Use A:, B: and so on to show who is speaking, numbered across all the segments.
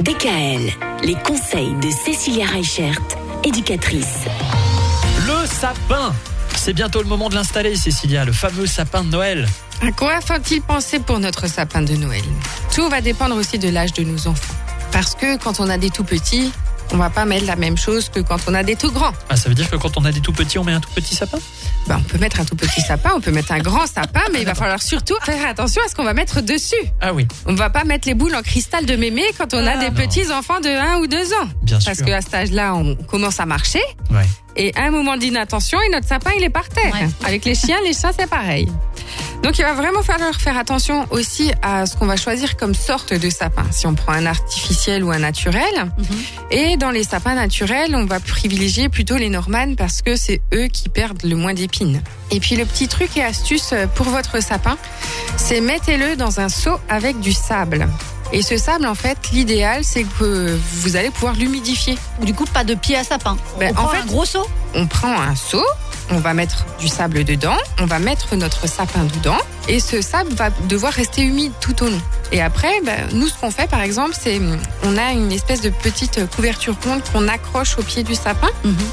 A: DKL, les conseils de Cécilia Reichert, éducatrice.
B: Le sapin C'est bientôt le moment de l'installer, Cécilia, le fameux sapin de Noël.
C: À quoi faut-il penser pour notre sapin de Noël? Tout va dépendre aussi de l'âge de nos enfants. Parce que quand on a des tout petits, on va pas mettre la même chose que quand on a des tout grands.
B: Ah, ça veut dire que quand on a des tout petits, on met un tout petit sapin?
C: Ben, on peut mettre un tout petit sapin, on peut mettre un grand sapin, mais il va falloir surtout faire attention à ce qu'on va mettre dessus.
B: Ah oui,
C: On va pas mettre les boules en cristal de mémé quand on a des
B: non.
C: petits enfants de 1 ou 2 ans.
B: bien sûr.
C: Parce qu'à cet âge-là, on commence à marcher.
B: Ouais.
C: Et à un moment d'inattention, et notre sapin, il est par terre.
D: Ouais.
C: Avec les chiens, les chats, c'est pareil. Donc, il va vraiment falloir faire attention aussi à ce qu'on va choisir comme sorte de sapin. Si on prend un artificiel ou un naturel. Et dans les sapins naturels, on va privilégier plutôt les Normannes parce que c'est eux qui perdent le moins d'épines. Et puis, le petit truc et astuce pour votre sapin, c'est mettez-le dans un seau avec du sable. Et ce sable, en fait, l'idéal, c'est que vous allez pouvoir l'humidifier.
D: Du coup, pas de pied à sapin.
C: Ben,
D: on prend
C: en fait-
D: un gros seau.
C: on prend un seau, on va mettre du sable dedans, on va mettre notre sapin dedans, et ce sable va devoir rester humide tout au long. Et après, ben, nous, ce qu'on fait, par exemple, c'est hum, on a une espèce de petite couverture ronde qu'on accroche au pied du sapin,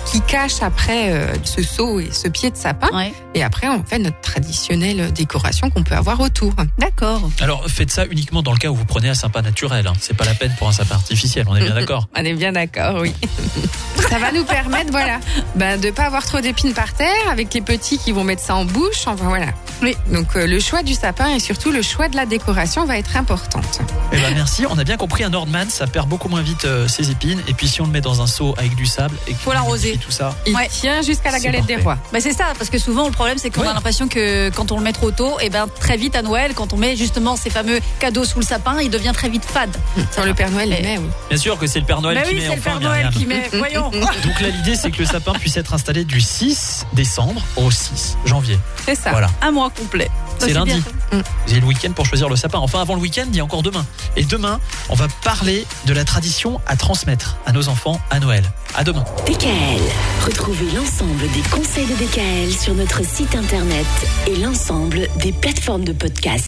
C: qui cache après euh, ce seau et ce pied de sapin.
D: Ouais.
C: Et après, on fait notre traditionnelle décoration qu'on peut avoir autour.
D: D'accord.
B: Alors, faites ça uniquement dans le cas où vous prenez un sapin naturel. hein. C'est pas la peine pour un sapin artificiel, on est bien d'accord
C: On est bien d'accord, oui. ça va nous permettre, voilà, ben, de pas avoir trop d'épines par terre, avec les petits qui vont mettre ça en bouche. Enfin voilà.
D: Oui.
C: Donc euh, le choix du sapin et surtout le choix de la décoration va être importante.
B: Eh ben merci, on a bien compris, un Nordman, ça perd beaucoup moins vite euh, ses épines. Et puis si on le met dans un seau avec du sable et
D: Faut l'arroser.
B: tout ça,
C: Il
D: Ouais.
C: tient jusqu'à la galette des rois.
D: Bah c'est ça, parce que souvent le problème c'est qu'on
B: Ouais.
D: a l'impression que quand on le met trop tôt, et ben très vite à Noël, quand on met justement ces fameux cadeaux sous le sapin, il devient très vite fade.
C: Quand le Père Noël les met, oui.
B: bien sûr que c'est le Père Noël
D: bah
B: qui
D: oui,
B: met
D: c'est le
B: enfin,
D: Père Noël qui met. Voyons.
B: Donc là, l'idée, c'est que le sapin puisse être installé du 6 décembre au 6 janvier.
C: C'est ça.
B: Voilà.
D: Un mois complet.
B: C'est lundi.
D: bien.
B: Vous avez le week-end pour choisir le sapin. Enfin, avant le week-end, il y a encore demain. Et demain, on va parler de la tradition à transmettre à nos enfants à Noël. À demain.
A: DKL, retrouvez l'ensemble des conseils de DKL sur notre site internet et l'ensemble des plateformes de podcast.